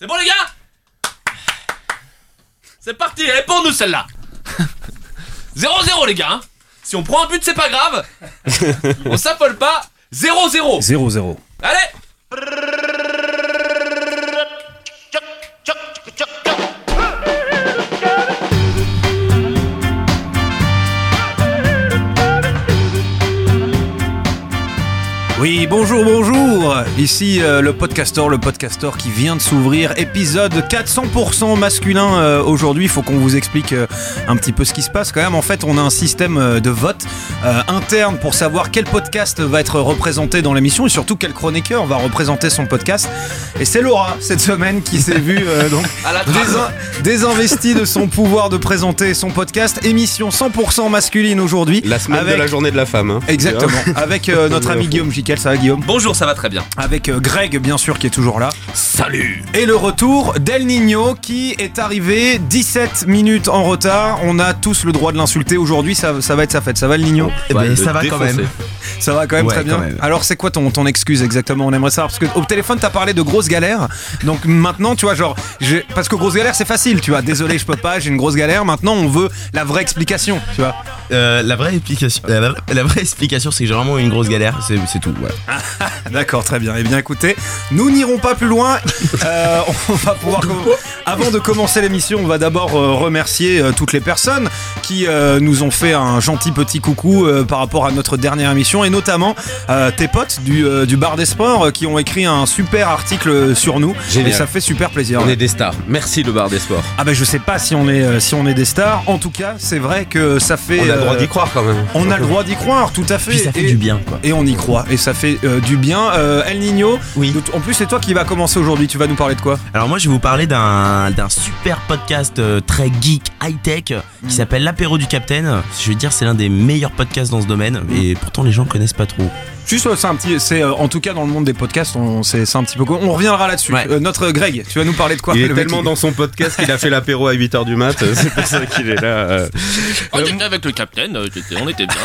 C'est bon les gars C'est parti, elle est pour nous celle-là 0-0 les gars hein. Si on prend un but c'est pas grave On s'affole pas 0-0 0-0. Allez bonjour, bonjour Ici euh, le podcaster, le podcaster qui vient de s'ouvrir, épisode 400% masculin euh, aujourd'hui. Il faut qu'on vous explique euh, un petit peu ce qui se passe quand même. En fait, on a un système euh, de vote euh, interne pour savoir quel podcast va être représenté dans l'émission et surtout quel chroniqueur va représenter son podcast. Et c'est Laura cette semaine qui s'est vue euh, donc À la trace. désin- désinvestie de son pouvoir de présenter son podcast. Émission 100% masculine aujourd'hui. La semaine avec- de la journée de la femme. hein. Exactement. Avec euh, notre ami Guillaume Jiquel, ça va Guillaume Bonjour ça va très bien Avec euh, Greg, bien sûr, qui est toujours là. Salut Et le retour d'El Nino, qui est arrivé 17 minutes en retard. On a tous le droit de l'insulter aujourd'hui, ça, ça va être sa fête. Ça va, El Nino Eh ben, ça va quand même. Ça va quand même Ouais, très bien. même. Alors, c'est quoi ton, ton excuse exactement? On aimerait savoir. Parce que au téléphone, t'as parlé de grosses galères. Donc maintenant, tu vois, genre. j'ai- Parce que grosse galère, c'est facile, tu vois. Désolé, je peux pas, j'ai une grosse galère. Maintenant, on veut la vraie explication, tu vois. Euh, la vraie explication, la, vraie- la vraie explication, c'est que j'ai vraiment eu une grosse galère. C'est c'est tout. Voilà. D'accord, très bien. Eh bien, écoutez, nous n'irons pas plus loin. Euh, on va pouvoir. Avant de commencer l'émission, on va d'abord euh, remercier euh, toutes les personnes qui nous ont fait un gentil petit coucou par rapport à notre dernière émission et notamment tes potes du, du bar des sports qui ont écrit un super article sur nous. Génial. Et ça fait super plaisir. On est des stars. Merci le bar des sports. Ah ben je sais pas si on est si on est des stars. En tout cas, c'est vrai que ça fait. On a le droit d'y croire quand même. On a le droit d'y croire, tout à fait. Puis ça fait Et- du bien, quoi. et on y croit, et ça fait euh, du bien. Euh, El Nino, Oui. en plus c'est toi qui va commencer aujourd'hui, tu vas nous parler de quoi? Alors moi, je vais vous parler d'un super podcast euh, très geek, high tech, qui s'appelle l'apéro du Capitaine. Je vais dire, c'est l'un des meilleurs podcasts dans ce domaine, et pourtant les gens connaissent pas trop. Juste, euh, c'est un petit, c'est euh, en tout cas dans le monde des podcasts, on, c'est, c'est un petit peu. On reviendra là-dessus. Ouais. Euh, notre Greg, tu vas nous parler de quoi Il est tellement dans son podcast qu'il a fait l'apéro à 8h du mat. C'est pour ça qu'il est là. euh. On était avec le capitaine, euh, j'étais- on était bien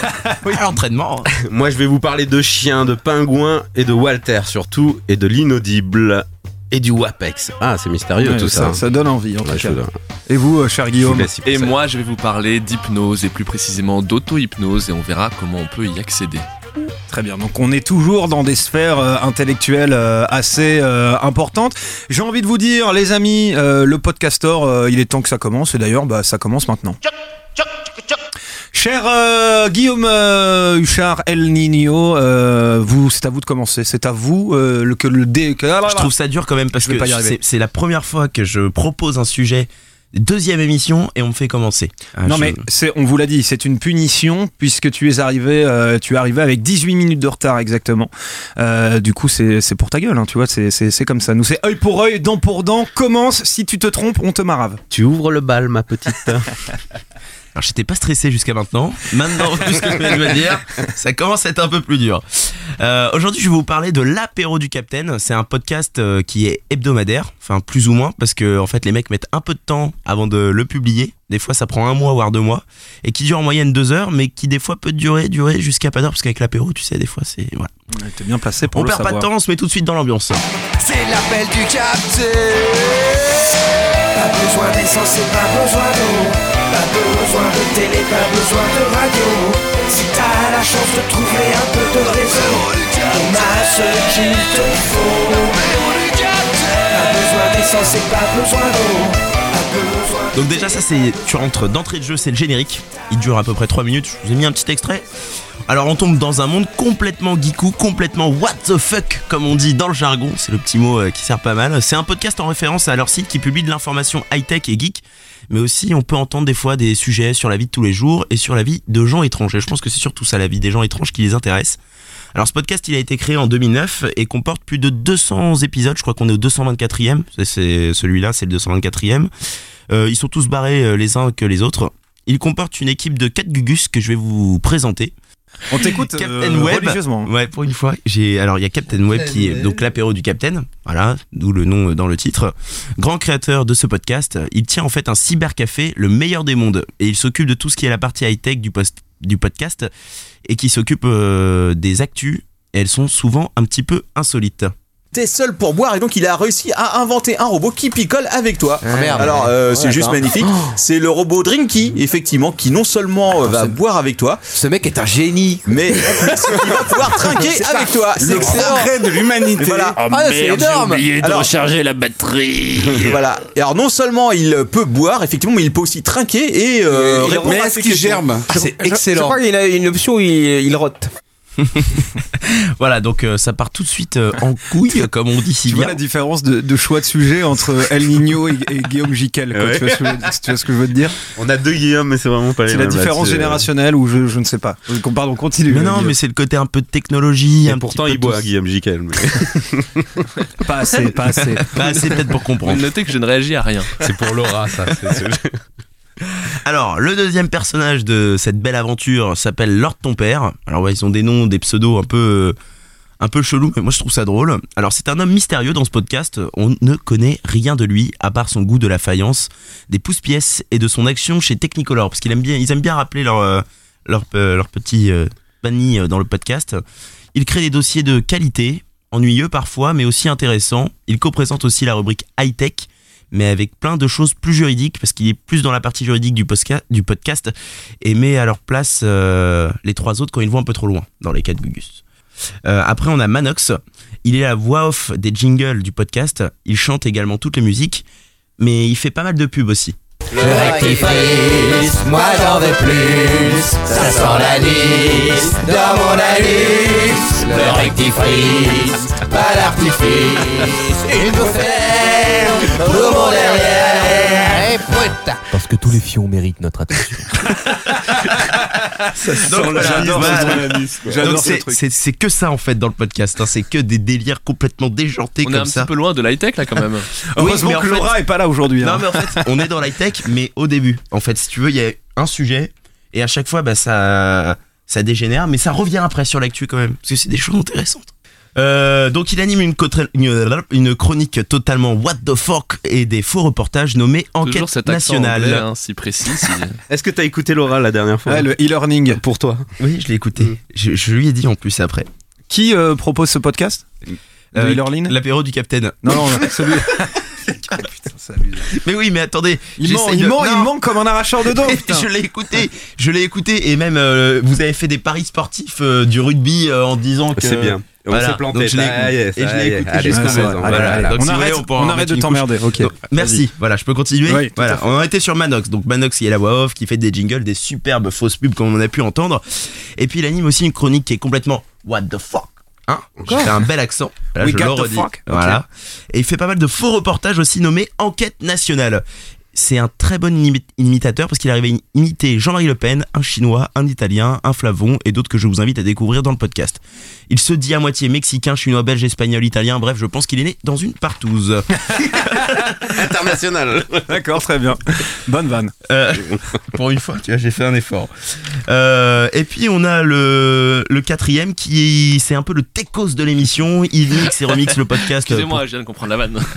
À l'entraînement. Moi, je vais vous parler de chiens, de pingouins et de Walter surtout, et de l'inaudible et du WAPEX. Ah, c'est mystérieux Ouais, tout ça. ça, donne envie en Ouais, tout cas. Et vous, euh, cher Guillaume Et moi je vais vous parler d'hypnose et plus précisément d'auto-hypnose et on verra comment on peut y accéder Très bien. Donc on est toujours dans des sphères euh, intellectuelles euh, assez euh, importantes. J'ai envie de vous dire, les amis, euh, le podcaster, euh, il est temps que ça commence. Et d'ailleurs, bah, ça commence maintenant. Cher euh, Guillaume euh, Huchard El Nino, euh, vous, c'est à vous de commencer. C'est à vous euh, le, que le dé. que- ah, là, Je trouve ça dur quand même parce Je que c'est la première fois que je propose un sujet, deuxième émission, et on me fait commencer. Ah, Non je- mais c'est, on vous l'a dit, c'est une punition puisque tu es arrivé, euh, tu es arrivé avec 18 minutes de retard exactement. Euh, du coup c'est, c'est pour ta gueule, hein, tu vois, c'est, c'est, c'est comme ça. Nous c'est œil pour œil, dent pour dent. Commence, si tu te trompes, on te marave. Tu ouvres le bal, ma petite. Alors j'étais pas stressé jusqu'à maintenant. Maintenant, vu ce que je viens dire, ça commence à être un peu plus dur. Euh, Aujourd'hui, je vais vous parler de l'apéro du Capitaine. C'est un podcast euh, qui est hebdomadaire, enfin plus ou moins, parce que en fait les mecs mettent un peu de temps avant de le publier. Des fois, ça prend un mois voire deux mois, et qui dure en moyenne deux heures, mais qui des fois peut durer, durer jusqu'à pas d'heure, parce qu'avec l'apéro, tu sais, des fois c'est voilà. T'es bien placé pour On le perd pas savoir. de temps, on se met tout de suite dans l'ambiance. C'est l'appel du capitaine. Pas besoin d'essence et pas besoin d'eau. Pas besoin de télé, pas besoin de radio. Si t'as la chance de trouver un peu de réseau, on a ce qu'il te faut. Pas besoin d'essence et pas besoin d'eau. Donc déjà ça c'est tu rentres d'entrée de jeu, c'est le générique. Il dure à peu près 3 minutes. Je vous ai mis un petit extrait. Alors on tombe dans un monde complètement geekou, complètement what the fuck comme on dit dans le jargon, c'est le petit mot euh, qui sert pas mal. C'est un podcast en référence à leur site qui publie de l'information high-tech et geek, mais aussi on peut entendre des fois des sujets sur la vie de tous les jours et sur la vie de gens étrangers. Je pense que c'est surtout ça la vie des gens étranges qui les intéresse. Alors ce podcast il a été créé en 2009 et comporte plus de 200 épisodes, je crois qu'on est au 224e, C'est- c'est celui-là, c'est le 224e. Euh, ils sont tous barrés euh, les uns que les autres. Il comporte une équipe de 4 gugus que je vais vous présenter. On t'écoute Captain euh, Web. religieusement. Ouais, pour une fois, j'ai alors il y a Captain Web qui est donc l'apéro du Captain, voilà, d'où le nom euh, dans le titre. Grand créateur de ce podcast, il tient en fait un cybercafé, le meilleur des mondes, et il s'occupe de tout ce qui est la partie high tech du post du podcast et qui s'occupe euh, des actus. Et elles sont souvent un petit peu insolites. T'es seul pour boire et donc il a réussi à inventer un robot qui picole avec toi. Ah, merde. Alors euh, Ouais, c'est juste magnifique. C'est le robot Drinky effectivement qui non seulement euh, va boire avec toi, Ce mec est un génie. mais il va pouvoir trinquer avec toi. C'est excellent. L'arrêt de l'humanité. Voilà. Ah, c'est énorme. Alors- recharger la batterie. Voilà. Et alors non seulement il peut boire effectivement, mais il peut aussi trinquer et euh, répondre Mais à est-ce tes qu'il questions. germe Ah, c'est Je excellent. crois qu'il a une option où il, il rote. Voilà, donc euh, ça part tout de suite euh, en couille, comme on dit si Tu vois la différence de, de choix de sujet entre El Nino et, et Guillaume Jiquel. Ouais. Tu, vois ce que, je- tu vois ce que je veux te dire? On a deux Guillaume, mais c'est vraiment pas les C'est la différence générationnelle ou je, je ne sais pas. Pardon, continue. Mais non, Guillaume. mais c'est le côté un peu de technologie. Et un pourtant, petit peu il boit, tout- Guillaume Jiquel. mais- pas assez, pas assez. Bah, c'est peut-être pour Vous comprendre. notez que je ne réagis à rien. C'est pour Laura, ça. Alors, le deuxième personnage de cette belle aventure s'appelle Lord ton père. Alors, ils ont des noms, des pseudos un peu, euh, un peu chelous, mais moi je trouve ça drôle. Alors, c'est un homme mystérieux dans ce podcast. On ne connaît rien de lui, à part son goût de la faïence, des pouces-pièces et de son action chez Technicolor, parce qu'ils aiment bien, ils aiment bien rappeler leur, euh, leur, euh, leur petit euh, banni dans le podcast. Il crée des dossiers de qualité, ennuyeux parfois, mais aussi intéressants. Il co-présente aussi la rubrique high-tech, mais avec plein de choses plus juridiques, parce qu'il est plus dans la partie juridique du, podcast, et met à leur place euh, les trois autres quand ils vont un peu trop loin, dans les cas de Gugus. Euh, après, on a Manox. Il est la voix off des jingles du podcast. Il chante également toutes les musiques, mais il fait pas mal de pubs aussi. Le rectifrice, moi j'en veux plus. Ça sent la liste dans mon anus. Le rectifrice, pas. Une bouffée pour mon derrière. Et putain. Parce que tous les fions méritent notre attention. Donc, voilà, J'adore ce- J'adore donc ce c'est- truc. c'est c'est que ça en fait dans le podcast. hein. C'est que des délires complètement déjantés On est comme un ça. petit peu loin de l'high-tech là quand même. Heureusement mais en que fait- Laura est pas là aujourd'hui. hein. Non mais en fait, on est dans l'high-tech, mais au début. En fait, si tu veux, il y a un sujet, et à chaque fois, bah, ça, ça dégénère, mais ça revient après sur l'actu quand même, parce que c'est des choses intéressantes. Euh, donc il anime une, cotra- une, une chronique totalement what the fuck et des faux reportages nommés Toujours Enquête cet accent nationale. anglais, hein, si précis. si- Est-ce que t'as écouté Laura la dernière fois Ouais, le e-learning. Pour toi. Oui, je l'ai écouté. Je, je lui ai dit en plus après. Qui euh, propose ce podcast Euh, e-learning L'apéro du Capitaine. Non, non, celui. Putain. Mais oui, mais attendez. Il, ment, il, de- ment, il Non. ment comme un arracheur de dents. je l'ai écouté, je l'ai écouté et même euh, vous avez fait des paris sportifs euh, du rugby euh, en disant que C'est bien. On Voilà. s'est planté. Donc, je l'ai- Ça y est, et je l'ai écouté. Voilà, Allez, donc on si vous voulez, arrête, on on de t'emmerder. Ok. Donc, merci. Voilà, je peux continuer. Oui, voilà, on en était sur Manox. Donc Manox, il est la voix off qui fait des jingles, des superbes fausses pubs comme on a pu entendre. Et puis il anime aussi une chronique qui est complètement what the fuck. Hein J'ai fait un bel accent. Là, We je got le the fuck. Voilà. Et il fait pas mal de faux reportages aussi nommés Enquête nationale. C'est un très bon imi- imitateur parce qu'il arrive à imiter Jean-Marie Le Pen, un chinois, un italien, un flavon et d'autres que je vous invite à découvrir dans le podcast. Il se dit à moitié mexicain, chinois, belge, espagnol, italien, bref, je pense qu'il est né dans une partouze. International. D'accord, très bien. Bonne vanne. Euh, pour une fois, tu vois, j'ai fait un effort. Euh, et puis on a le, le quatrième qui c'est un peu le techos de l'émission. Il mixe et remixe le podcast. Excusez-moi, je viens de comprendre la vanne.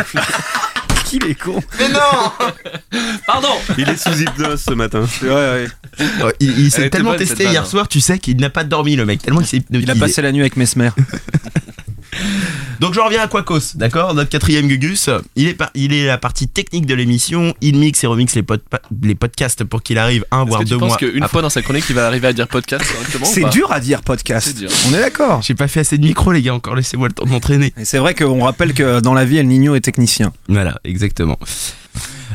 Qu'il est con. Mais non Pardon Il est sous hypnose ce matin. Ouais, ouais. Il, s'est tellement bonne, testé hier hein. soir, tu sais qu'il n'a pas dormi le mec, tellement il s'est Il a passé la nuit avec Mesmer. Donc je reviens à Quacos, d'accord? Notre quatrième Gugus, il est, par- il est la partie technique de l'émission, il mixe et remixe les, pod- les podcasts pour qu'il arrive un voire deux mois. qu'une après. fois dans sa chronique, il va arriver à dire podcast correctement C'est dur à dire podcast. C'est dur. On est d'accord. J'ai pas fait assez de micro les gars, encore laissez-moi le temps de m'entraîner. C'est vrai qu'on rappelle que dans la vie, El Nino est technicien. Voilà, exactement.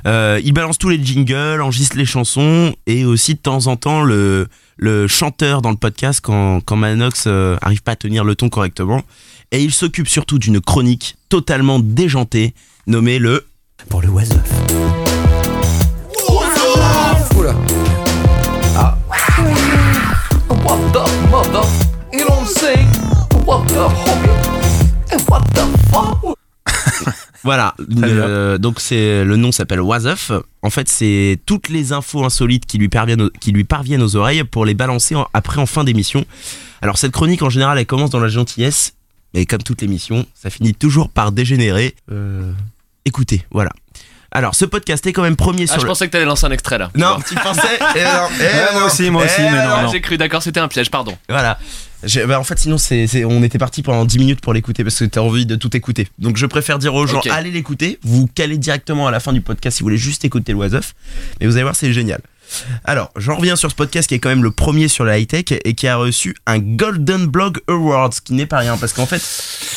Euh, il balance tous les jingles, enregistre les chansons et aussi de temps en temps le, le chanteur dans le podcast quand, quand Manox euh, arrive pas à tenir le ton correctement. Et il s'occupe surtout d'une chronique totalement déjantée nommée le Pour le oiseau. Oula. Ah. What the mother? You don't say what the hobby? And what the fuck? Voilà, le- donc c'est le nom s'appelle Wasoff. En fait, c'est toutes les infos insolites qui lui parviennent, au- qui lui parviennent aux oreilles pour les balancer en- après en fin d'émission. Alors cette chronique en général, elle commence dans la gentillesse, mais comme toute l'émission, ça finit toujours par dégénérer. Euh, écoutez, voilà. Alors, ce podcast est quand même premier Ah, sur je le. pensais que t'allais lancer un extrait là. Non, tu pensais Eh non, eh Ouais, moi non, aussi, moi aussi, eh mais non, non. j'ai cru, d'accord, c'était un piège, pardon. Voilà. Bah, en fait, sinon, c'est, on était parti pendant 10 minutes pour l'écouter parce que t'as envie de tout écouter. Donc, je préfère dire aux gens, allez l'écouter. Vous calez directement à la fin du podcast si vous voulez juste écouter l'oiseuf. Mais vous allez voir, c'est génial. Alors, j'en reviens sur ce podcast qui est quand même le premier sur la high-tech et qui a reçu un Golden Blog Awards, ce qui n'est pas rien parce qu'en fait,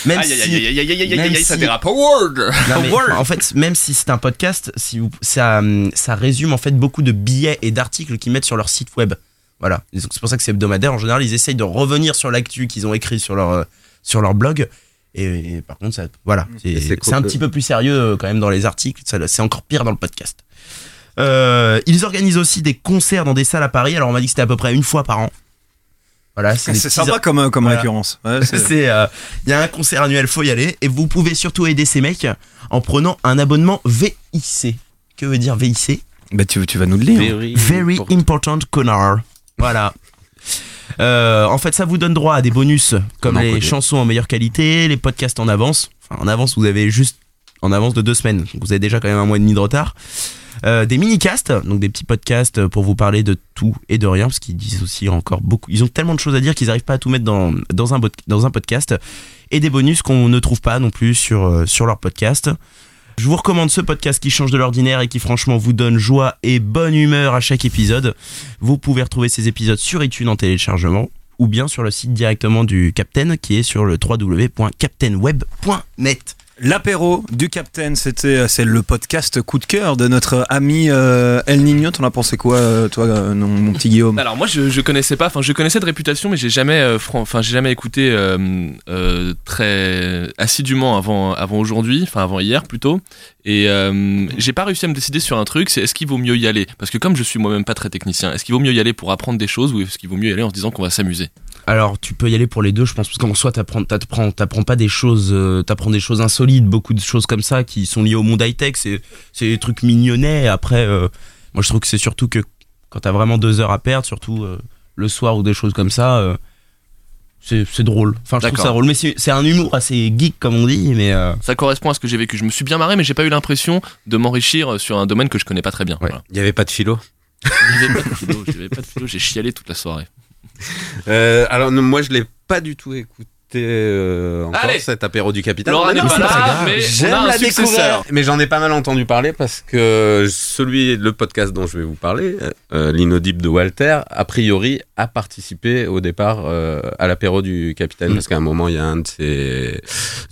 même Aïe, si. aïe, aïe, aïe, aïe, aïe, aïe, même aïe, ça si- dérape. Award Non, mais Award. en fait, même si c'est un podcast, si vous, ça, ça résume en fait beaucoup de billets et d'articles qu'ils mettent sur leur site web. Voilà. C'est pour ça que c'est hebdomadaire. En général, ils essayent de revenir sur l'actu qu'ils ont écrit sur leur, euh, sur leur blog. Et, et par contre, ça, voilà. C'est cool. un petit peu plus sérieux euh, quand même dans les articles. C'est encore pire dans le podcast. Euh, ils organisent aussi des concerts dans des salles à Paris. Alors, on m'a dit que c'était à peu près une fois par an. Voilà, c'est petits- sympa comme, comme Voilà. récurrence. Ouais, c'est- c'est euh, il y a un concert annuel, faut y aller et vous pouvez surtout aider ces mecs en prenant un abonnement VIC. Que veut dire VIC bah, tu, tu vas nous le lire. Very important connard. Voilà. Euh, en fait, ça vous donne droit à des bonus comme les chansons en meilleure qualité, les podcasts en avance. Enfin, en avance, vous avez juste en avance de deux semaines. Donc, vous avez déjà quand même un mois et demi de retard. Euh, des mini-casts, donc des petits podcasts pour vous parler de tout et de rien, parce qu'ils disent aussi encore beaucoup. Ils ont tellement de choses à dire qu'ils n'arrivent pas à tout mettre dans, un podcast. Et des bonus qu'on ne trouve pas non plus sur, euh, sur leur podcast. Je vous recommande ce podcast qui change de l'ordinaire et qui franchement vous donne joie et bonne humeur à chaque épisode. Vous pouvez retrouver ces épisodes sur iTunes en téléchargement ou bien sur le site directement du Captain qui est sur le www.captainweb.net. L'apéro du Captain, c'était c'est le podcast coup de cœur de notre ami euh, El Nino. T'en as pensé quoi, euh, toi, euh, mon petit Guillaume? Alors moi je, je connaissais pas, enfin je connaissais de réputation mais j'ai jamais, euh, enfin j'ai jamais écouté euh, euh, très assidûment avant avant aujourd'hui, enfin avant hier plutôt. Et euh, j'ai pas réussi à me décider sur un truc, c'est est-ce qu'il vaut mieux y aller? Parce que comme je suis moi-même pas très technicien, est-ce qu'il vaut mieux y aller pour apprendre des choses ou est-ce qu'il vaut mieux y aller en se disant qu'on va s'amuser? Alors tu peux y aller pour les deux, je pense, parce qu'en soi t'apprends, t'apprends, t'apprends pas des choses, euh, t'apprends des choses insolites, beaucoup de choses comme ça qui sont liées au monde high tech. C'est, c'est des trucs mignonnets. Après, euh, moi je trouve que c'est surtout que quand t'as vraiment deux heures à perdre, surtout euh, le soir ou des choses comme ça. euh, c'est, c'est drôle. Enfin, je trouve ça drôle. Mais c'est, c'est un humour assez geek, comme on dit. Mais euh, Ça correspond à ce que j'ai vécu. Je me suis bien marré mais j'ai pas eu l'impression de m'enrichir sur un domaine que je connais pas très bien. Ouais. Voilà. Il n'y avait pas de philo. Il y avait pas de philo, j'avais pas de philo, j'ai chialé toute la soirée. Euh, alors, moi, je l'ai pas du tout écouté euh, encore, Allez. cet apéro du capitaine. Laura n'est non, pas là, mais on J'aime a un la successeur. découverte. Mais j'en ai pas mal entendu parler parce que celui, le podcast dont je vais vous parler, euh, l'inaudible de Walter, a priori, a participé au départ euh, à l'apéro du capitaine Mm. parce qu'à un moment, il y a un de ses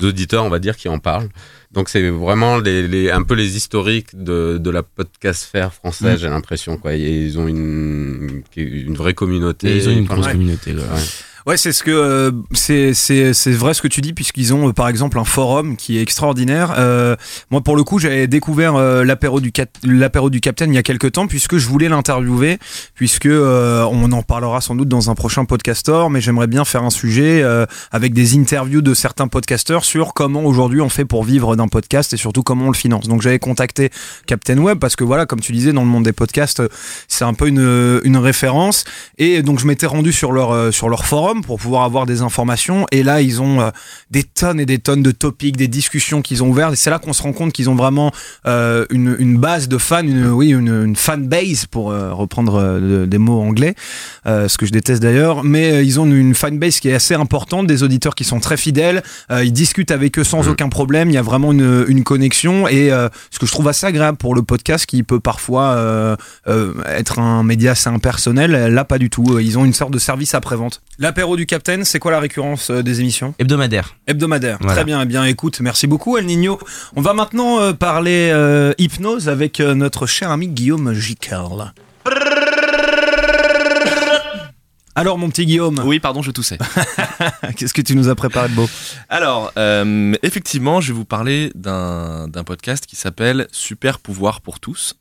auditeurs, on va dire, qui en parle. Donc c'est vraiment les, les- un peu les historiques de, de la podcast faire française, Mm. j'ai l'impression. Quoi. Et Ils ont une, une vraie communauté. ils ont une Enfin, grosse ouais. communauté. là. Ouais. Ouais, c'est ce que euh, c'est vrai ce que tu dis puisqu'ils ont euh, par exemple un forum qui est extraordinaire. Euh, moi pour le coup, j'avais découvert euh, l'apéro du l'apéro du Capitaine il y a quelques temps puisque je voulais l'interviewer puisque euh, on en parlera sans doute dans un prochain podcaster, mais j'aimerais bien faire un sujet avec des interviews de certains podcasteurs sur comment aujourd'hui on fait pour vivre d'un podcast et surtout comment on le finance. Donc j'avais contacté Captain Web parce que voilà, comme tu disais dans le monde des podcasts, c'est un peu une une référence et donc je m'étais rendu sur leur sur leur forum pour pouvoir avoir des informations. Et là ils ont euh, des tonnes et des tonnes de topics, des discussions qu'ils ont ouvertes. Et c'est là qu'on se rend compte qu'ils ont vraiment euh, une, une base de fans, une oui une, une fan base pour euh, reprendre euh, de- des mots anglais, euh, ce que je déteste d'ailleurs, mais euh, ils ont une, une fan base qui est assez importante, des auditeurs qui sont très fidèles, euh, ils discutent avec eux sans Mhm. aucun problème, il y a vraiment une, une connexion. Et euh, ce que je trouve assez agréable pour le podcast qui peut parfois euh, euh, être un média assez impersonnel, là pas du tout, ils ont une sorte de service après-vente. L'apéro du Captain, c'est quoi la récurrence euh, des émissions? Hebdomadaire. Hebdomadaire. Voilà. Très bien, eh bien écoute, merci beaucoup El Nino. On va maintenant euh, parler euh, hypnose avec euh, notre cher ami Guillaume Jicarl. Alors mon petit Guillaume, Oui, pardon, je toussais. qu'est-ce que tu nous as préparé de beau? Alors, euh, effectivement, je vais vous parler d'un d'un podcast qui s'appelle Super pouvoir pour tous,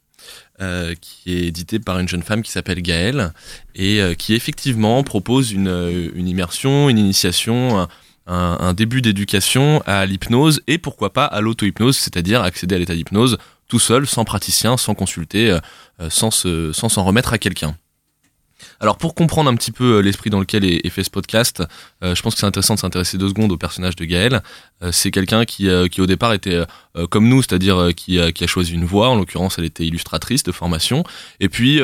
euh, qui est édité par une jeune femme qui s'appelle Gaëlle et euh, qui effectivement propose une, euh, une immersion, une initiation, un, un- début d'éducation à l'hypnose et pourquoi pas à l'auto-hypnose, c'est-à-dire accéder à l'état d'hypnose tout seul, sans praticien, sans consulter, euh, euh, sans se- sans s'en remettre à quelqu'un. Alors pour comprendre un petit peu euh, l'esprit dans lequel est, fait ce podcast, euh, je pense que c'est intéressant de s'intéresser deux secondes au personnage de Gaël. Euh, c'est quelqu'un qui, qui au départ était comme nous, c'est-à-dire qui, a- qui a choisi une voie. En l'occurrence, elle était illustratrice de formation. Et puis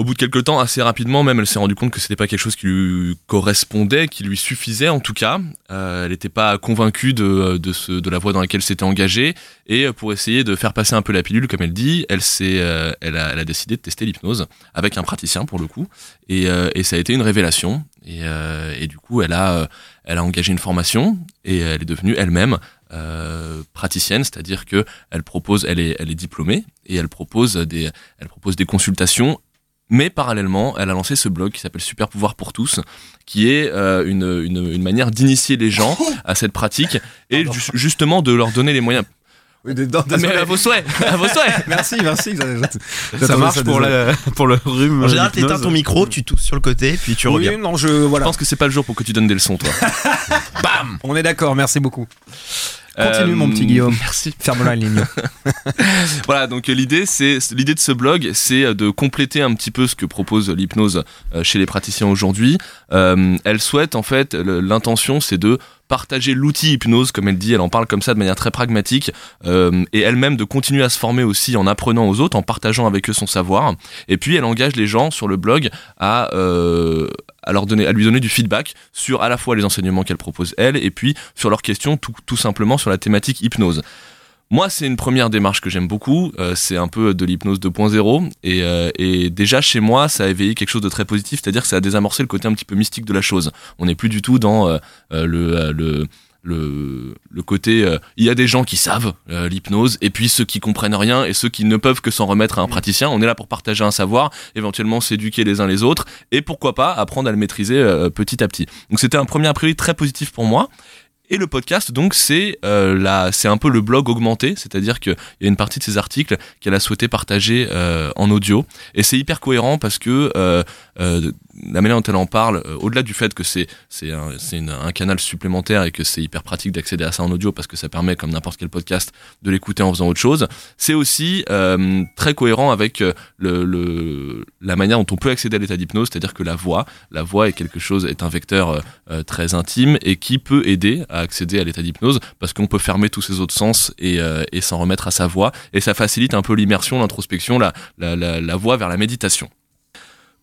au bout de quelques temps, assez rapidement même, elle s'est rendue compte que c'était pas quelque chose qui lui correspondait, qui lui suffisait en tout cas. Euh, elle n'était pas convaincue de, de, ce, de la voie dans laquelle s'était engagée. Et euh, pour essayer de faire passer un peu la pilule, comme elle dit, elle, s'est, euh, elle, a, elle a décidé de tester l'hypnose avec un praticien pour le coup. Et, euh, et ça a été une révélation. Et, euh, et du coup, elle a, euh, elle a engagé une formation et elle est devenue elle-même euh, praticienne, c'est-à-dire que elle propose, elle est, elle est diplômée et elle propose des, elle propose des consultations. Mais parallèlement, elle a lancé ce blog qui s'appelle Super Pouvoir pour tous, qui est euh, une, une, une manière d'initier les gens à cette pratique et ju- justement de leur donner les moyens. Oui, des- non, Ah, mais à vos souhaits, à vos souhaits. Merci, merci. Ça, Ça marche pour, la, pour le rhume. En général, t'éteins ton micro, tu tousses sur le côté, puis tu reviens. Oui, non, je Je voilà. pense que c'est pas le jour pour que tu donnes des leçons, toi. On est d'accord. Merci beaucoup. Continue, mon petit Guillaume. Merci. Ferme-la, ligne. Voilà, donc euh, l'idée, c'est l'idée de ce blog, c'est euh, de compléter un petit peu ce que propose l'hypnose euh, chez les praticiens aujourd'hui. Euh, elle souhaite en fait, l'intention, c'est de partager l'outil hypnose, comme elle dit, elle en parle comme ça de manière très pragmatique, euh, et elle-même de continuer à se former aussi en apprenant aux autres, en partageant avec eux son savoir. Et puis elle engage les gens sur le blog à, euh, à leur donner, à lui donner du feedback sur à la fois les enseignements qu'elle propose elle, et puis sur leurs questions, tout, tout simplement sur la thématique hypnose. Moi, c'est une première démarche que j'aime beaucoup. euh, c'est un peu de l'hypnose 2.0. Et, euh, et déjà, chez moi, ça a éveillé quelque chose de très positif. C'est-à-dire que ça a désamorcé le côté un petit peu mystique de la chose. On n'est plus du tout dans euh, euh, le, euh, le, le, le côté... euh, il y a des gens qui savent euh, l'hypnose, et puis ceux qui comprennent rien, et ceux qui ne peuvent que s'en remettre à un praticien. On est là pour partager un savoir, éventuellement s'éduquer les uns les autres, et pourquoi pas apprendre à le maîtriser euh, petit à petit. Donc c'était un premier a priori très positif pour moi. Et le podcast, donc, c'est euh, c'est un peu le blog augmenté, c'est-à-dire qu'il y a une partie de ses articles qu'elle a souhaité partager euh, en audio, et c'est hyper cohérent parce que euh, la manière dont elle en parle, au-delà du fait que c'est un, canal supplémentaire et que c'est hyper pratique d'accéder à ça en audio parce que ça permet, comme n'importe quel podcast, de l'écouter en faisant autre chose, c'est aussi très cohérent avec le, la manière dont on peut accéder à l'état d'hypnose, c'est-à-dire que la voix, la voix est quelque chose, est un vecteur très intime et qui peut aider à accéder à l'état d'hypnose parce qu'on peut fermer tous ses autres sens et, euh, et s'en remettre à sa voix et ça facilite un peu l'immersion, l'introspection, la, la, la, la voie vers la méditation.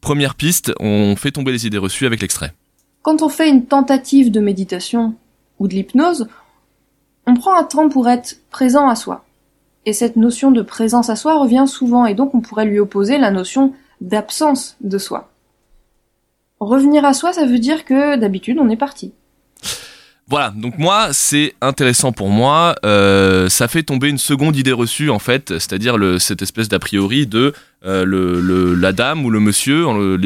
Première piste, on fait tomber les idées reçues avec l'extrait. Quand on fait une tentative de méditation ou de l'hypnose, on prend un temps pour être présent à soi. Et cette notion de présence à soi revient souvent, et donc on pourrait lui opposer la notion d'absence de soi. Revenir à soi, ça veut dire que d'habitude on est parti. Voilà, donc moi, c'est intéressant pour moi. Euh, ça fait tomber une seconde idée reçue, en fait, c'est-à-dire cette espèce d'a priori de euh, le, le- la dame ou le monsieur, le,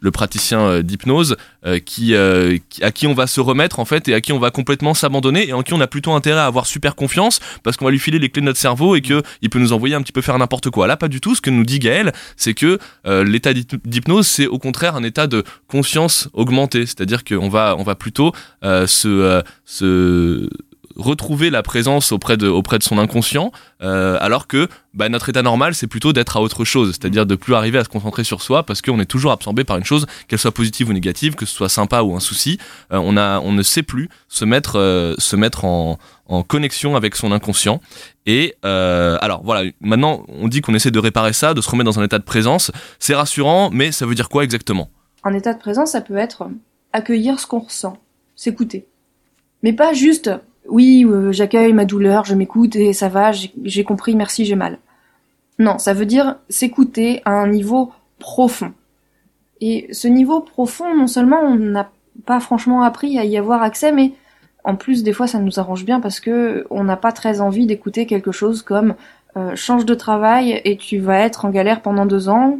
le, praticien euh, d'hypnose, euh, qui, euh, à qui on va se remettre, en fait, et à qui on va complètement s'abandonner, et en qui on a plutôt intérêt à avoir super confiance, parce qu'on va lui filer les clés de notre cerveau et que il peut nous envoyer un petit peu faire n'importe quoi. Là, pas du tout. Ce que nous dit Gaël, c'est que euh, l'état d'hyp- d'hypnose, c'est au contraire un état de conscience augmentée, c'est-à-dire qu'on va, on va plutôt euh, se, se retrouver la présence auprès de, auprès de son inconscient, euh, alors que bah, notre état normal, c'est plutôt d'être à autre chose, c'est-à-dire de plus arriver à se concentrer sur soi, parce qu'on est toujours absorbé par une chose, qu'elle soit positive ou négative, que ce soit sympa ou un souci, euh, on, a, on ne sait plus se mettre, euh, se mettre en, connexion avec son inconscient. Et alors voilà, maintenant on dit qu'on essaie de réparer ça, de se remettre dans un état de présence, c'est rassurant, mais ça veut dire quoi exactement? Un état de présence, ça peut être accueillir ce qu'on ressent, s'écouter. Mais pas juste, oui, euh, j'accueille ma douleur, je m'écoute et ça va, j'ai compris, merci, j'ai mal. Non, ça veut dire s'écouter à un niveau profond. Et ce niveau profond, non seulement on n'a pas franchement appris à y avoir accès, mais en plus des fois ça nous arrange bien parce que on n'a pas très envie d'écouter quelque chose comme euh, change de travail et tu vas être en galère pendant deux ans,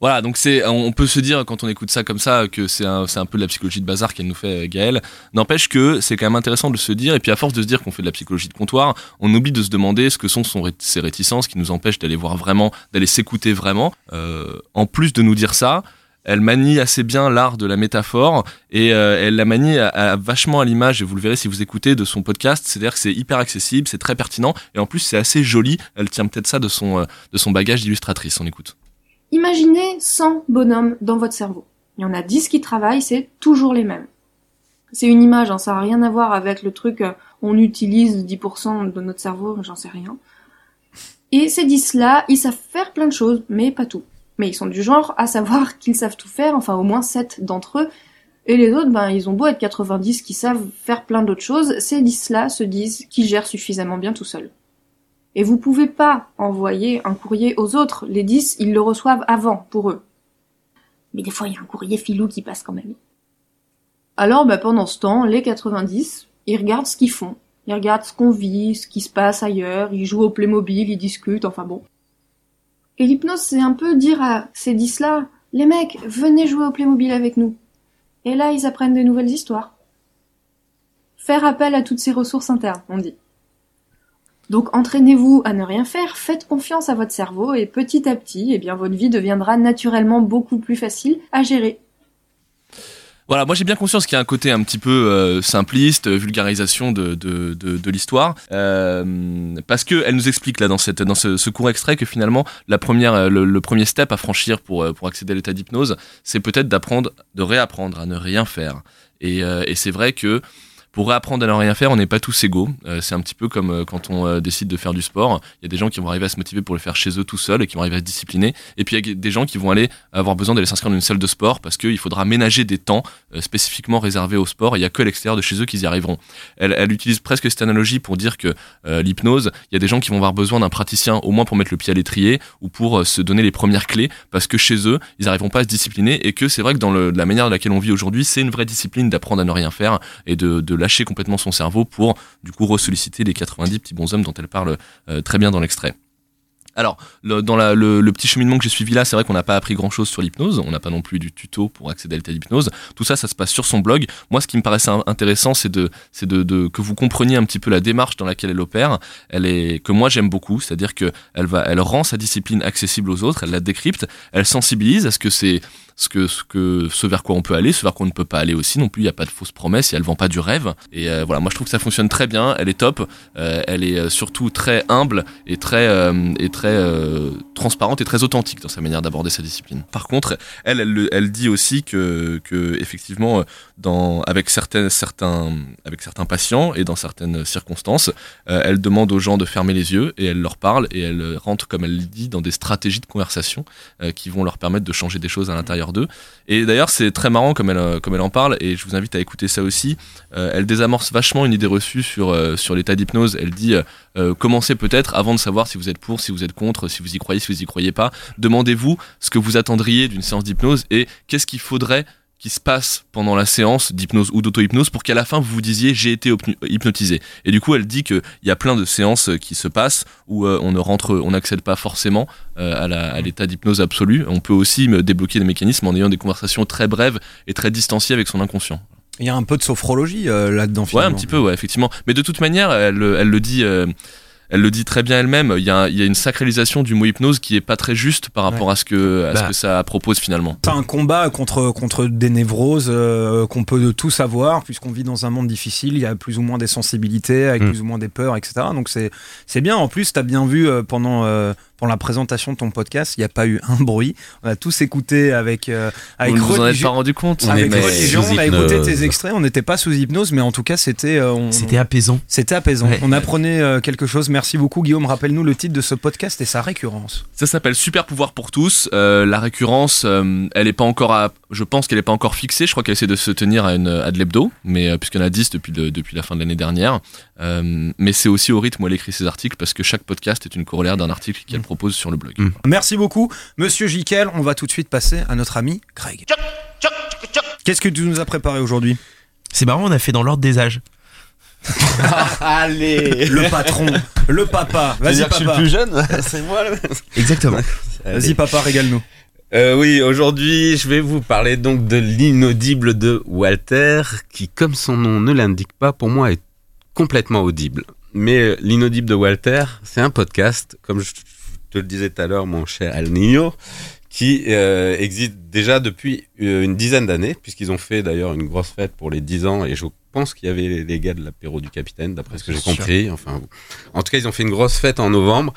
Voilà, donc c'est, on peut se dire quand on écoute ça comme ça que c'est un, peu de la psychologie de bazar qu'elle nous fait euh, Gaëlle. N'empêche que c'est quand même intéressant de se dire, et puis à force de se dire qu'on fait de la psychologie de comptoir, on oublie de se demander ce que sont son ces réticences qui nous empêchent d'aller voir vraiment, d'aller s'écouter vraiment. Euh, en plus de nous dire ça, elle manie assez bien l'art de la métaphore et euh, elle la manie à, vachement à l'image et vous le verrez si vous écoutez de son podcast c'est-à-dire que c'est hyper accessible c'est très pertinent et en plus c'est assez joli elle tient peut-être ça de son euh, de son bagage d'illustratrice on écoute Imaginez 100 bonhommes dans votre cerveau. Il y en a 10 qui travaillent, c'est toujours les mêmes. C'est une image, hein, ça n'a rien à voir avec le truc euh, on utilise 10% de notre cerveau, j'en sais rien. Et ces 10-là, ils savent faire plein de choses, mais pas tout. Mais ils sont du genre à savoir qu'ils savent tout faire, enfin au moins 7 d'entre eux. Et les autres, ben, ils ont beau être 90 qui savent faire plein d'autres choses, ces 10-là se disent qu'ils gèrent suffisamment bien tout seuls. Et vous pouvez pas envoyer un courrier aux autres. Les 10, ils le reçoivent avant, pour eux. Mais des fois, il y a un courrier filou qui passe quand même. Alors, bah, pendant ce temps, les 90, ils regardent ce qu'ils font. Ils regardent ce qu'on vit, ce qui se passe ailleurs, ils jouent au Playmobil, ils discutent, enfin bon. Et l'hypnose, c'est un peu dire à ces 10-là, les mecs, venez jouer au Playmobil avec nous. Et là, ils apprennent des nouvelles histoires. Faire appel à toutes ces ressources internes, on dit. Donc entraînez-vous à ne rien faire, faites confiance à votre cerveau et petit à petit, eh bien votre vie deviendra naturellement beaucoup plus facile à gérer. Voilà, moi j'ai bien conscience qu'il y a un côté un petit peu euh, simpliste, vulgarisation de, de, de, l'histoire, euh, parce que elle nous explique là dans cette dans ce, ce court extrait que finalement la première euh, le, premier step à franchir pour euh, pour accéder à l'état d'hypnose, c'est peut-être d'apprendre, de réapprendre à ne rien faire. Et, euh, et c'est vrai que pour réapprendre à ne rien faire, on n'est pas tous égaux. Euh, c'est un petit peu comme euh, quand on euh, décide de faire du sport. Il y a des gens qui vont arriver à se motiver pour le faire chez eux tout seuls et qui vont arriver à se discipliner. Et puis il y a des gens qui vont aller avoir besoin d'aller s'inscrire dans une salle de sport parce qu'il faudra ménager des temps spécifiquement réservés au sport. Il y a que l'extérieur de chez eux qu'ils y arriveront. Elle, utilise presque cette analogie pour dire que l'hypnose, il y a des gens qui vont avoir besoin d'un praticien au moins pour mettre le pied à l'étrier ou pour se donner les premières clés parce que chez eux, ils n'arriveront pas à se discipliner et que c'est vrai que dans la manière dans laquelle on vit aujourd'hui, c'est une vraie discipline d'apprendre à ne rien faire et de, de lâcher complètement son cerveau pour du coup ressolliciter les 90 petits bonshommes dont elle parle euh, très bien dans l'extrait. Alors, dans le, petit cheminement que j'ai suivi là, c'est vrai qu'on n'a pas appris grand chose sur l'hypnose. On n'a pas non plus du tuto pour accéder à l'état d'hypnose. Tout ça, ça se passe sur son blog. Moi, ce qui me paraissait intéressant, c'est de, c'est de, de, que vous compreniez un petit peu la démarche dans laquelle elle opère. Elle est, que moi j'aime beaucoup. C'est-à-dire que elle va, elle rend sa discipline accessible aux autres. Elle la décrypte. Elle sensibilise à ce que c'est, ce que, ce que, ce vers quoi on peut aller, ce vers quoi on ne peut pas aller aussi non plus. Il n'y a pas de fausses promesses et elle vend pas du rêve. Et euh, voilà, moi je trouve que ça fonctionne très bien. Elle est top. Euh, elle est euh, surtout très humble et très, euh, et très transparente et très authentique dans sa manière d'aborder sa discipline. Par contre, elle, elle, elle dit aussi que, que effectivement, dans, avec certains, certains, avec certains patients et dans certaines circonstances, elle demande aux gens de fermer les yeux et elle leur parle et elle rentre, comme elle le dit, dans des stratégies de conversation qui vont leur permettre de changer des choses à l'intérieur d'eux. Et d'ailleurs, c'est très marrant comme elle, comme elle en parle et je vous invite à écouter ça aussi. Euh, elle désamorce vachement une idée reçue sur, euh, l'état d'hypnose. Elle dit euh, commencez peut-être avant de savoir si vous êtes pour, si vous êtes contre, si vous y croyez, si vous y croyez pas. Demandez-vous ce que vous attendriez d'une séance d'hypnose et qu'est-ce qu'il faudrait qui se passe pendant la séance d'hypnose ou d'auto-hypnose pour qu'à la fin vous vous disiez j'ai été hypnotisé. Et du coup elle dit qu'il y a plein de séances qui se passent où euh, on ne rentre, on n'accède pas forcément euh, à, à l'état d'hypnose absolue. On peut aussi débloquer des mécanismes en ayant des conversations très brèves et très distanciées avec son inconscient. Il y a un peu de sophrologie euh, là-dedans. Ouais, un petit peu, ouais, effectivement. Mais de toute manière, elle, elle le dit. Elle le dit très bien elle-même. Il y, a, il y a une sacralisation du mot hypnose qui est pas très juste par rapport Ouais. à ce que à Bah. ce que ça propose finalement. C'est un combat contre, contre des névroses euh, qu'on peut tous avoir, puisqu'on vit dans un monde difficile, il y a plus ou moins des sensibilités, avec Mm. plus ou moins des peurs, etc. Donc c'est c'est bien. En plus, tu as bien vu euh, pendant, euh, pendant la présentation de ton podcast, il n'y a pas eu un bruit. On a tous écouté avec, euh, avec vous vous en êtes religion. pas rendu compte On Avec religion, on a écouté tes extraits, on n'était pas sous hypnose, mais en tout cas, c'était euh, on- C'était apaisant. c'était apaisant. Ouais. On apprenait euh, quelque chose. Merci beaucoup, Guillaume. Rappelle-nous le titre de ce podcast et sa récurrence. Ça s'appelle Super pouvoir pour tous. Euh, la récurrence, euh, elle est pas encore à, je pense qu'elle est pas encore fixée. Je crois qu'elle essaie de se tenir à une à de l'hebdo, mais euh, puisqu'il y en a 10 depuis le, depuis la fin de l'année dernière. Euh, mais c'est aussi au rythme où elle écrit ses articles parce que chaque podcast est une corollaire d'un article qu'elle propose sur le blog. Mm. Merci beaucoup, Monsieur Jiquel. On va tout de suite passer à notre ami Greg. Qu'est-ce que tu nous as préparé aujourd'hui? C'est marrant, on a fait dans l'ordre des âges. Allez Le patron, le papa. Vas-y, que je suis le papa. plus jeune? C'est moi là Exactement. Vas-y, papa, régale-nous. Euh, oui, aujourd'hui, je vais vous parler donc de l'inaudible de Walter, qui, comme son nom ne l'indique pas, pour moi est complètement audible. Mais euh, l'inaudible de Walter, c'est un podcast, comme je te le disais tout à l'heure, mon cher Al Nino, qui euh, existe déjà depuis euh, une dizaine d'années, puisqu'ils ont fait d'ailleurs une grosse fête pour les 10 ans, et je pense qu'il y avait les- gars de l'apéro du capitaine, d'après ce que j'ai compris. Enfin, en tout cas, ils ont fait une grosse fête en novembre,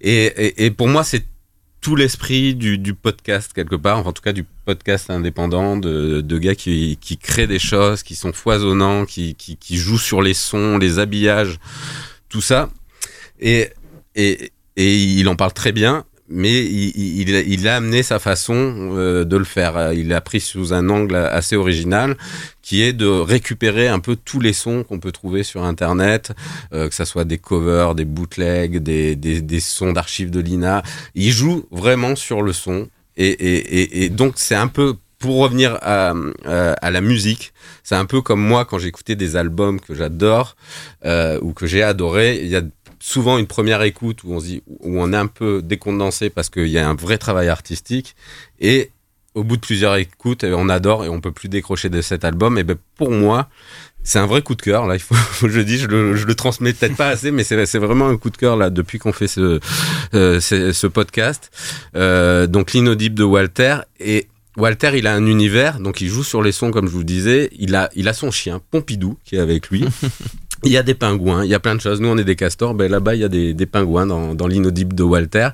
et, et, et pour moi, c'est tout l'esprit du, du podcast quelque part, enfin, en tout cas du podcast indépendant de, de gars qui, qui créent des choses, qui sont foisonnants, qui, qui, qui jouent sur les sons, les habillages, tout ça. Et, et, et il en parle très bien, mais il, a amené sa façon euh, de le faire. Il l'a pris sous un angle assez original, qui est de récupérer un peu tous les sons qu'on peut trouver sur Internet, euh, que ça soit des covers, des bootlegs, des, sons d'archives de l'INA. Il joue vraiment sur le son. Et, donc c'est un peu pour revenir à la musique, c'est un peu comme moi quand j'écoutais des albums que j'adore euh, ou que j'ai adoré. Il y a souvent une première écoute où on se dit, où on est un peu décondensé parce qu'il y a un vrai travail artistique et au bout de plusieurs écoutes, eh, on adore et on peut plus décrocher de cet album. Et ben pour moi, c'est un vrai coup de cœur. Là, il faut, je le dise, je le, le transmets peut-être pas assez, mais c'est vraiment un coup de cœur là depuis qu'on fait ce euh, ce, podcast. Euh, donc l'inaudible de Walter et Walter, il a un univers, donc il joue sur les sons comme je vous disais. Il a il a son chien Pompidou qui est avec lui. Il y a des pingouins, il y a plein de choses. Nous, on est des castors. Ben, là-bas, il y a des, des pingouins dans, dans l'inaudible de Walter.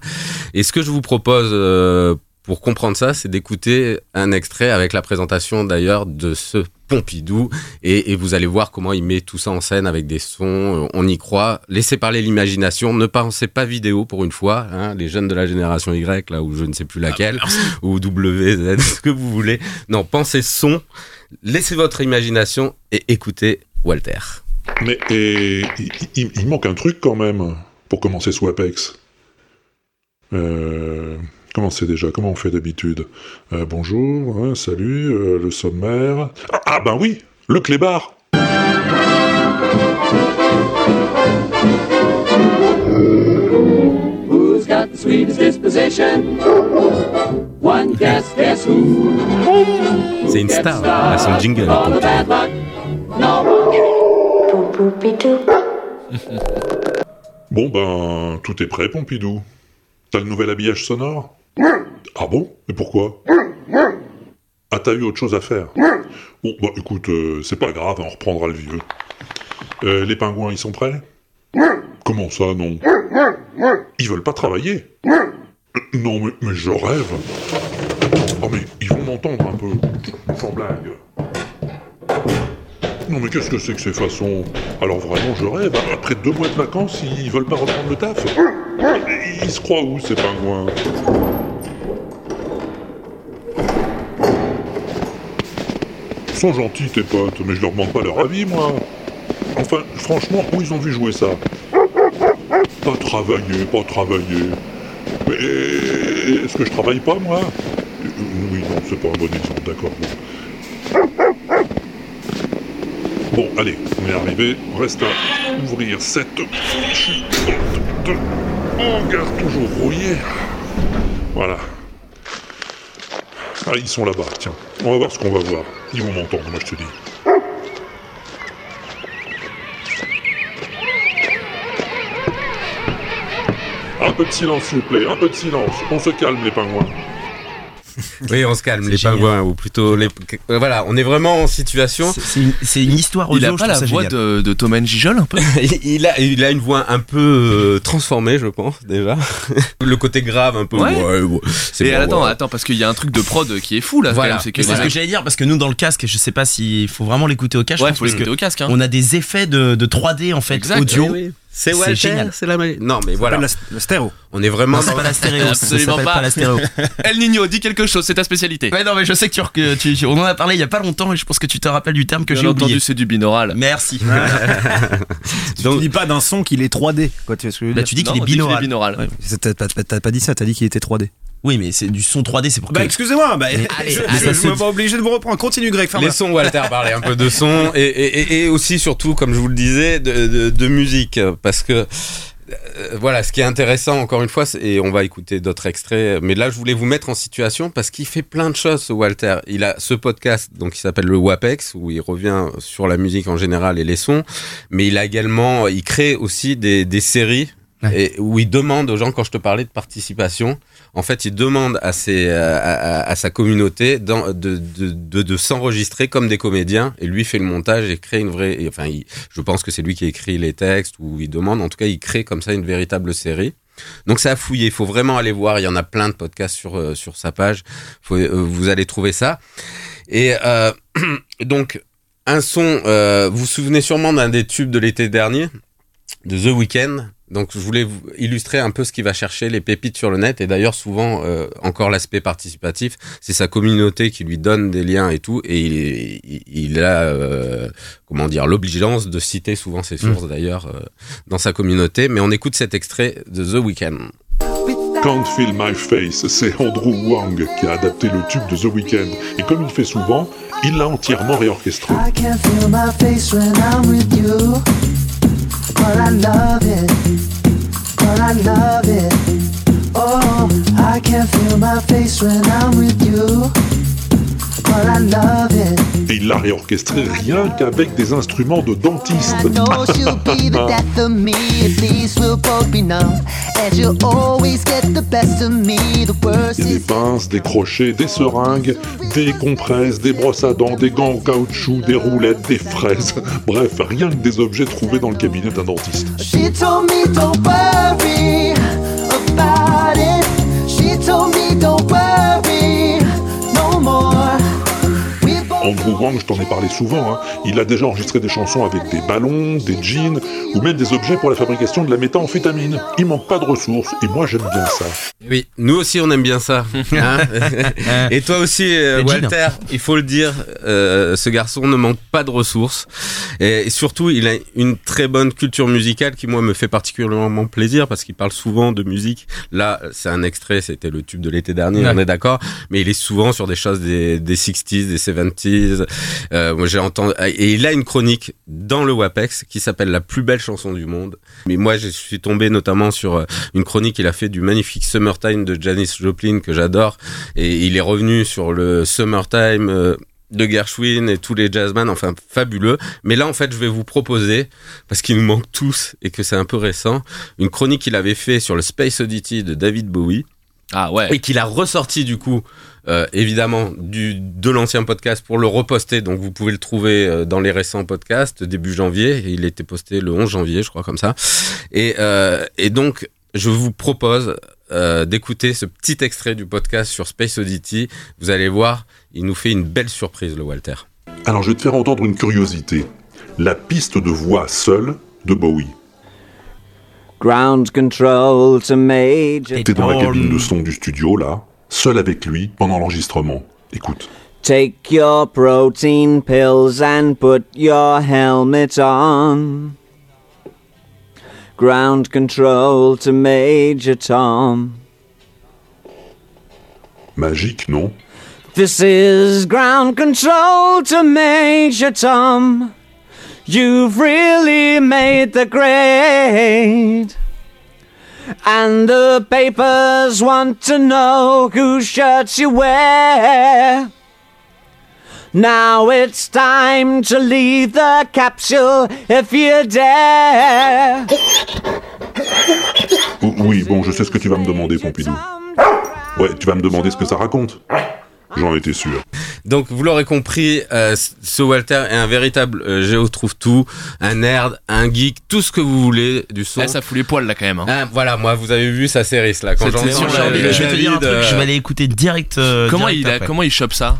Et ce que je vous propose euh, pour comprendre ça, c'est d'écouter un extrait avec la présentation d'ailleurs de ce Pompidou. Et, et vous allez voir comment il met tout ça en scène avec des sons. euh, On y croit. Laissez parler l'imagination. Ne pensez pas vidéo pour une fois. Hein, les jeunes de la génération Y, là où je ne sais plus laquelle, ou WZ, ce que vous voulez. Non, pensez son. Laissez votre imagination et écoutez Walter. Mais et, il, manque un truc quand même pour commencer sous Apex. Euh, comment c'est déjà Comment on fait d'habitude? Euh, Bonjour, hein, salut, euh, le sommaire. Ah, ah, ben oui, le clébard Who's got the sweetest disposition? One guess, guess who? C'est une star, elle a son jingle. No Bon ben, tout est prêt, Pompidou. T'as le nouvel habillage sonore? Ah bon? Et pourquoi? Ah, t'as eu autre chose à faire? Bon, bah écoute, euh, c'est pas grave, on reprendra le vieux. Euh, les pingouins, ils sont prêts? Comment ça, non? Ils veulent pas travailler? Non, mais, mais je rêve. Oh, mais ils vont m'entendre un peu. Sans blague. Non, mais qu'est-ce que c'est que ces façons? Alors vraiment, je rêve. Après deux mois de vacances, ils veulent pas reprendre le taf Ils se croient où, ces pingouins? Ils sont gentils, tes potes, mais je leur demande pas leur avis, moi. Enfin, franchement, où ils ont vu jouer ça? Pas travailler, pas travailler. Mais est-ce que je travaille pas, moi? Oui, non, c'est pas un bon exemple, d'accord. Bon, allez, on est arrivé. Reste à ouvrir cette fichue porte toujours rouillée. Voilà. Ah, ils sont là-bas, tiens. On va voir ce qu'on va voir. Ils vont m'entendre, moi je te dis. Un peu de silence, s'il vous plaît, un peu de silence. On se calme, les pingouins. Oui, on se calme, les génial. pingouins, ou plutôt les. euh, Voilà, on est vraiment en situation. C'est- une, histoire Il audio, a je pas la voix de, de Thomas Gijol un peu il, a, il a une voix un peu euh, transformée, je pense, déjà. Le côté grave, un peu. Ouais. Et bon, attends, ouais. attends, parce qu'il y a un truc de prod qui est fou là. Voilà. C'est que ce que j'allais dire parce que nous dans le casque, je sais pas s'il faut vraiment l'écouter au casque. je Ouais, pense, faut parce l'écouter au casque. Hein. On a des effets de, de 3D en fait Exact, audio. Oui, oui. C'est C'est Walter, génial. c'est la magie. Non, mais voilà. La, la stéréo. On est vraiment. Non, c'est pas la stéréo. Absolument pas. pas la stéréo. El Nino, dis quelque chose, c'est ta spécialité. Ouais, non, mais je sais que tu, que tu- tu- on en a parlé il y a pas longtemps et je pense que tu te rappelles du terme que j'ai entendu, c'est du binaural. Merci. tu dis pas d'un son qu'il est 3D. Quoi, tu vois ce que je veux Bah, dire tu dis qu'il est binaural. Ouais, T'as t'as pas dit ça, t'as dit qu'il était 3D. Oui, mais c'est du son 3D, c'est pour que. Bah excusez-moi, bah, Mais je, allez, je, allez, je obligé de vous reprendre. Continue Greg, Laissons Walter parler un peu de son et, et, et- et aussi surtout, comme je vous le disais, de, de, de musique. Parce que euh, voilà, ce qui est intéressant, encore une fois, et on va écouter d'autres extraits, mais là, je voulais vous mettre en situation parce qu'il fait plein de choses, ce Walter. Il a ce podcast, donc, qui s'appelle le WAPEX, où il revient sur la musique en général et les sons, mais il a également, il crée aussi des, des séries et où il demande aux gens, quand je te parlais de participation, en fait, il demande à, à sa communauté de, s'enregistrer comme des comédiens et lui fait le montage et crée une vraie. enfin, je pense que c'est lui qui écrit les textes ou il demande. En tout cas, il crée comme ça une véritable série. Donc c'est à fouiller, il faut vraiment aller voir, il y en a plein de podcasts sur, euh, sur sa page, euh, vous allez trouver ça. Et euh, donc, un son, euh, vous vous souvenez sûrement d'un des tubes de l'été dernier, de The Weeknd. Donc je voulais vous illustrer un peu ce qu'il va chercher, les pépites sur le net. Et d'ailleurs, souvent, euh, encore l'aspect participatif, c'est sa communauté qui lui donne des liens et tout. Et il, il- il a, euh, comment dire, l'obligeance de citer souvent ses sources d'ailleurs euh, dans sa communauté. Mais on écoute cet extrait de The Weeknd. Can't Feel My Face, c'est Andrew Wang qui a adapté le tube de The Weeknd. Et comme il fait souvent, il l'a entièrement réorchestré. I can feel my face when I'm with you. But I love it. But I love it. Oh, I can feel my face when I'm with you. Et il l'a réorchestré rien qu'avec des instruments de dentiste. Il y a des pinces, des crochets, des seringues, des compresses, des brosses à dents, des gants en caoutchouc, des roulettes, des fraises. Bref, rien que des objets trouvés dans le cabinet d'un dentiste. She told me don't worry Andrew Wang, je t'en ai parlé souvent, hein, il a déjà enregistré des chansons avec des ballons, des jeans, ou même des objets pour la fabrication de la méthamphétamine. Il manque pas de ressources, et moi j'aime bien ça. Oui, nous aussi on aime bien ça. hein. Et toi aussi, euh. Walter, il faut le dire, euh, ce garçon ne manque pas de ressources. Et, et surtout, il a une très bonne culture musicale qui, moi, me fait particulièrement plaisir parce qu'il parle souvent de musique. Là, c'est un extrait, c'était le tube de l'été dernier, Ouais. on est d'accord. Mais il est souvent sur des choses des, des 60s, des 70s. Euh, j'ai entendu, et il a une chronique dans le WAPEX qui s'appelle La plus belle chanson du monde. Mais moi, je suis tombé notamment sur euh, une chronique qu'il a fait du magnifique Summertime de Janis Joplin que j'adore. Et il est revenu sur le Summertime euh, de Gershwin et tous les jazzman, enfin fabuleux. Mais là, en fait, je vais vous proposer, parce qu'il nous manque tous et que c'est un peu récent, une chronique qu'il avait fait sur le Space Oddity de David Bowie Ah ouais. et qu'il a ressorti du coup euh, évidemment du de l'ancien podcast pour le reposter donc vous pouvez le trouver euh, dans les récents podcasts début janvier Et il était posté le 11 janvier je crois comme ça et euh, et donc je vous propose euh, d'écouter ce petit extrait du podcast sur Space Oddity vous allez voir il nous fait une belle surprise le Walter Alors je vais te faire entendre une curiosité. La piste de voix seule de Bowie. Ground control to Major. T'es dans la cabine de son du studio, là, seul avec lui, pendant l'enregistrement. Écoute. Take your protein pills and put your helmet on. Ground control to Major Tom. Magique, non? This is ground control to Major Tom. You've really made the grade. And the papers want to know whose shirts you wear. Now it's time to leave the capsule if you dare. O- Oui, bon, je sais ce que tu vas me demander, Pompidou. Ouais, tu vas me demander ce que ça raconte. J'en étais sûr. Donc vous l'aurez compris, euh, ce Walter est un véritable euh, géo trouve tout, un nerd, un geek, tout ce que vous voulez du son. Eh, ça fout les poils là quand même. hein. Ah, voilà, moi vous avez vu sa série là. Quand j'en là, je vais te dire un truc, je vais euh, aller écouter direct. euh, Comment direct il a, comment il chope ça?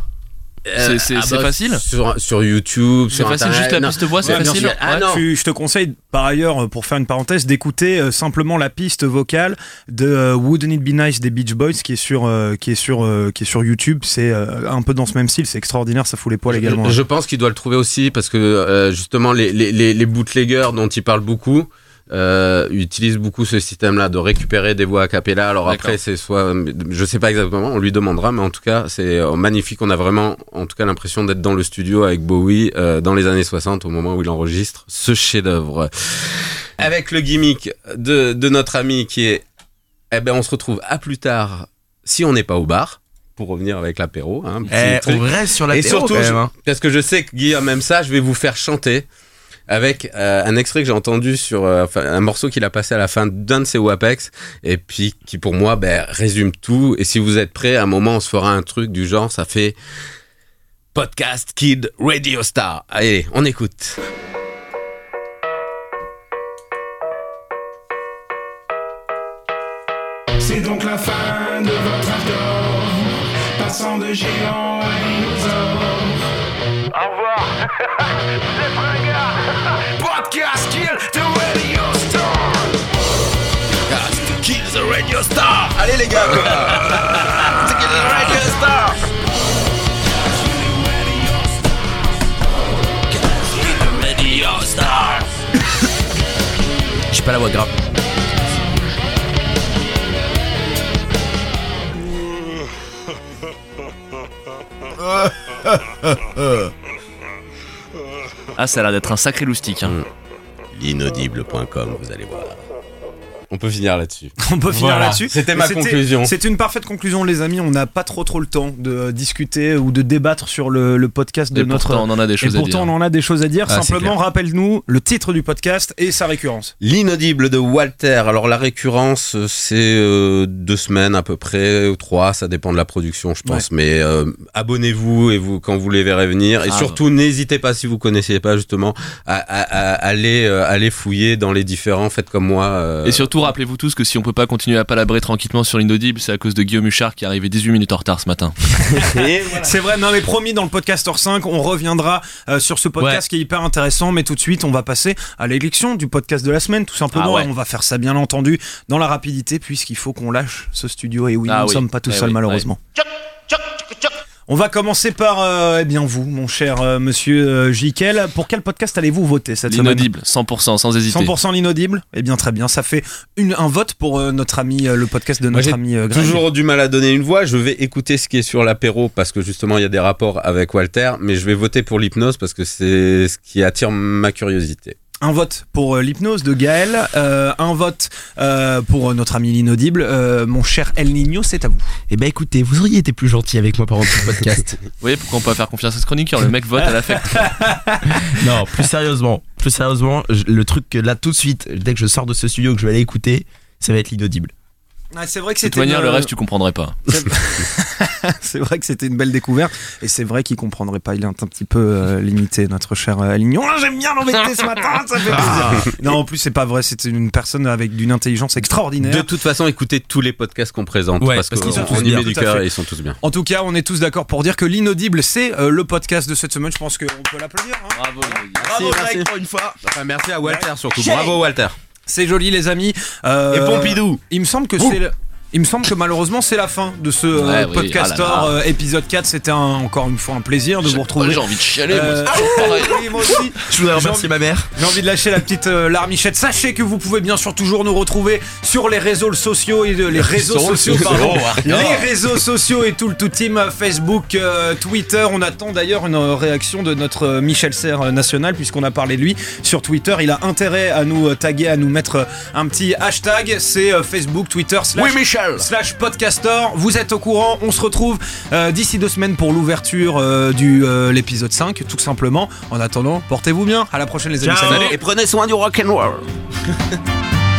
C'est- c'est- ah c'est bah, facile sur, sur YouTube, C'est sur facile, Internet. juste la Non. piste voix, c'est Ouais, facile. Ah Ouais. Tu- je te conseille par ailleurs, euh, pour faire une parenthèse, d'écouter euh, simplement la piste vocale de euh, Wouldn't It Be Nice des Beach Boys qui est sur, euh, qui est sur, euh, qui est sur YouTube. C'est euh, un peu dans ce même style, c'est extraordinaire, ça fout les poils également. Je, je pense qu'il doit le trouver aussi parce que euh, justement les, les, les, les bootleggers dont il parle beaucoup euh, utilisent beaucoup ce système-là de récupérer des voix a cappella. Alors après c'est soit, je sais pas exactement, on lui demandera, mais en tout cas c'est euh, magnifique. On a vraiment, en tout cas l'impression d'être dans le studio avec Bowie euh, dans les années 60 au moment où il enregistre ce chef-d'œuvre. Avec le gimmick de, de notre ami qui est, eh ben on se retrouve à plus tard si on n'est pas au bar. Pour revenir avec l'apéro, hein, Eh, on reste sur la Et surtout, je- parce que je sais que Guillaume aime ça, je vais vous faire chanter avec euh, un extrait que j'ai entendu sur euh, un morceau qu'il a passé à la fin d'un de ses WAPEX et puis qui pour moi ben, résume tout. Et si vous êtes prêts, à un moment on se fera un truc du genre, ça fait Podcast Kid Radio Star. Allez, on écoute. C'est donc la fin de votre hardcore, passant de géant à dinosaure. Au revoir, the radio star. Allez les gars Kill the radio star. Kill the radio star. J'ai pas la voix grave. Ah, ça a l'air d'être un sacré loustique. Hein. L'inaudible.com, vous allez voir. On peut finir là-dessus. On peut finir Voilà. là-dessus. C'était ma conclusion. C'est une parfaite conclusion, les amis. On n'a pas trop trop le temps de discuter ou de débattre sur le, le podcast de Et notre. pourtant, on en a des choses et à pourtant, dire. on en a des choses à dire. Ah, Simplement, rappelle-nous le titre du podcast et sa récurrence. L'inaudible de Walter. Alors la récurrence, c'est euh, deux semaines à peu près, ou trois, ça dépend de la production, je pense. Mais euh, abonnez-vous et vous quand vous les verrez venir. Et Ah, surtout, n'hésitez pas si vous connaissiez pas justement à, à- à aller euh, aller fouiller dans les différents. Faites comme moi. euh, Et surtout, rappelez-vous tous que si on peut pas continuer à palabrer tranquillement sur l'inaudible, c'est à cause de Guillaume Huchard qui est arrivé 18 minutes en retard ce matin. voilà. C'est vrai, non mais promis, dans le podcast hors 5, on reviendra euh, sur ce podcast Ouais. qui est hyper intéressant, mais tout de suite, on va passer à l'élection du podcast de la semaine, tout simplement. Ah ouais. On va faire ça bien entendu dans la rapidité, puisqu'il faut qu'on lâche ce studio. Et oui, Ah nous ne oui. sommes pas tout Eh seuls, oui, malheureusement. On va commencer par, euh, eh bien vous, mon cher euh, monsieur euh, Jiquel. Pour quel podcast allez-vous voter cette semaine? L'inaudible, 100%, sans hésiter. 100% l'inaudible? Eh bien très bien, ça fait une, un vote pour euh, notre ami, euh, le podcast de notre ami euh, Greg. Toujours du mal à donner une voix. Je vais écouter ce qui est sur l'apéro parce que justement il y a des rapports avec Walter, mais je vais voter pour l'hypnose parce que c'est ce qui attire ma curiosité. Un vote pour euh, l'hypnose de Gaël, euh, un vote euh, pour notre ami l'inaudible. Euh, mon cher El Nino, c'est à vous. Eh ben écoutez, vous auriez été plus gentil avec moi pendant tout le podcast. Vous voyez pourquoi on peut pas faire confiance à ce chroniqueur Le mec vote à l'affect. non, plus sérieusement, plus sérieusement, je- le truc que là tout de suite, dès que je sors de ce studio que je vais aller écouter, ça va être l'inaudible. Ah, c'est vrai que De toute c'était manière, une- le reste, tu comprendrais pas. c'est vrai que c'était une belle découverte et c'est vrai qu'il comprendrait pas. Il est un, un petit peu euh, limité, notre cher euh, Alignon. Ah, J'aime bien l'embêter ce matin, ça fait plaisir. Non, en plus c'est pas vrai. C'était une personne avec d'une intelligence extraordinaire. De toute façon, écoutez tous les podcasts qu'on présente Ouais, parce, parce qu'ils sont tous bien. du cœur ils sont tous bien. En tout cas, on est tous d'accord pour dire que l'inaudible, c'est euh, le podcast de cette semaine. Je pense qu'on peut l'applaudir. hein. Bravo, Bravo, Greg. pour une fois. Enfin, merci à Walter surtout. Bravo Walter. C'est joli, les amis. Euh, Et Pompidou. Il me semble que c'est. le- Il me semble que malheureusement c'est la fin de ce euh, Ouais, oui, podcaster ah là là. euh, épisode 4. C'était un- encore une fois un plaisir de vous retrouver. J'ai envie de chialer, moi, Euh, toujours pareil. oui, moi aussi. Je voudrais remercier ma mère. J'ai envie de lâcher la petite euh, larmichette. Sachez que vous pouvez bien sûr toujours nous retrouver sur les réseaux sociaux et de- les réseaux sociaux, pardon. les réseaux sociaux et tout le tout team euh, Facebook, euh, Twitter. On attend d'ailleurs une euh, réaction de notre euh, Michel Serre euh, national puisqu'on a parlé de lui sur Twitter. Il a intérêt à nous euh, taguer, à nous mettre euh, un petit hashtag. C'est euh, Facebook, Twitter slash Michel. Slash podcaster. Vous êtes au courant. On se retrouve euh, d'ici deux semaines pour l'ouverture euh, du euh, l'épisode 5, tout simplement. En attendant, portez-vous bien. À la prochaine les amis. Ciao. Salut. Et prenez soin du rock'n'roll.